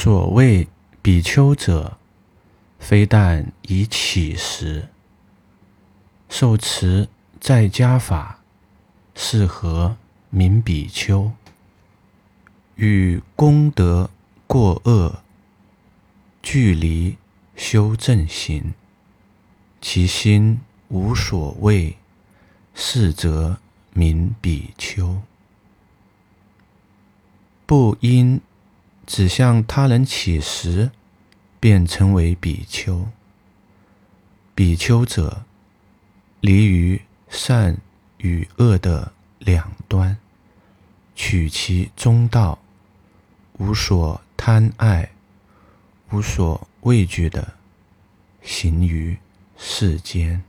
所谓比丘者，非但以乞食，受持在家法，是何名比丘？与功德过恶，距离修正行，其心无所谓，是则名比丘。不因只向他人乞食，便称为比丘。比丘者，离于善与恶的两端，取其中道。无所贪爱，无所畏惧的行于世间。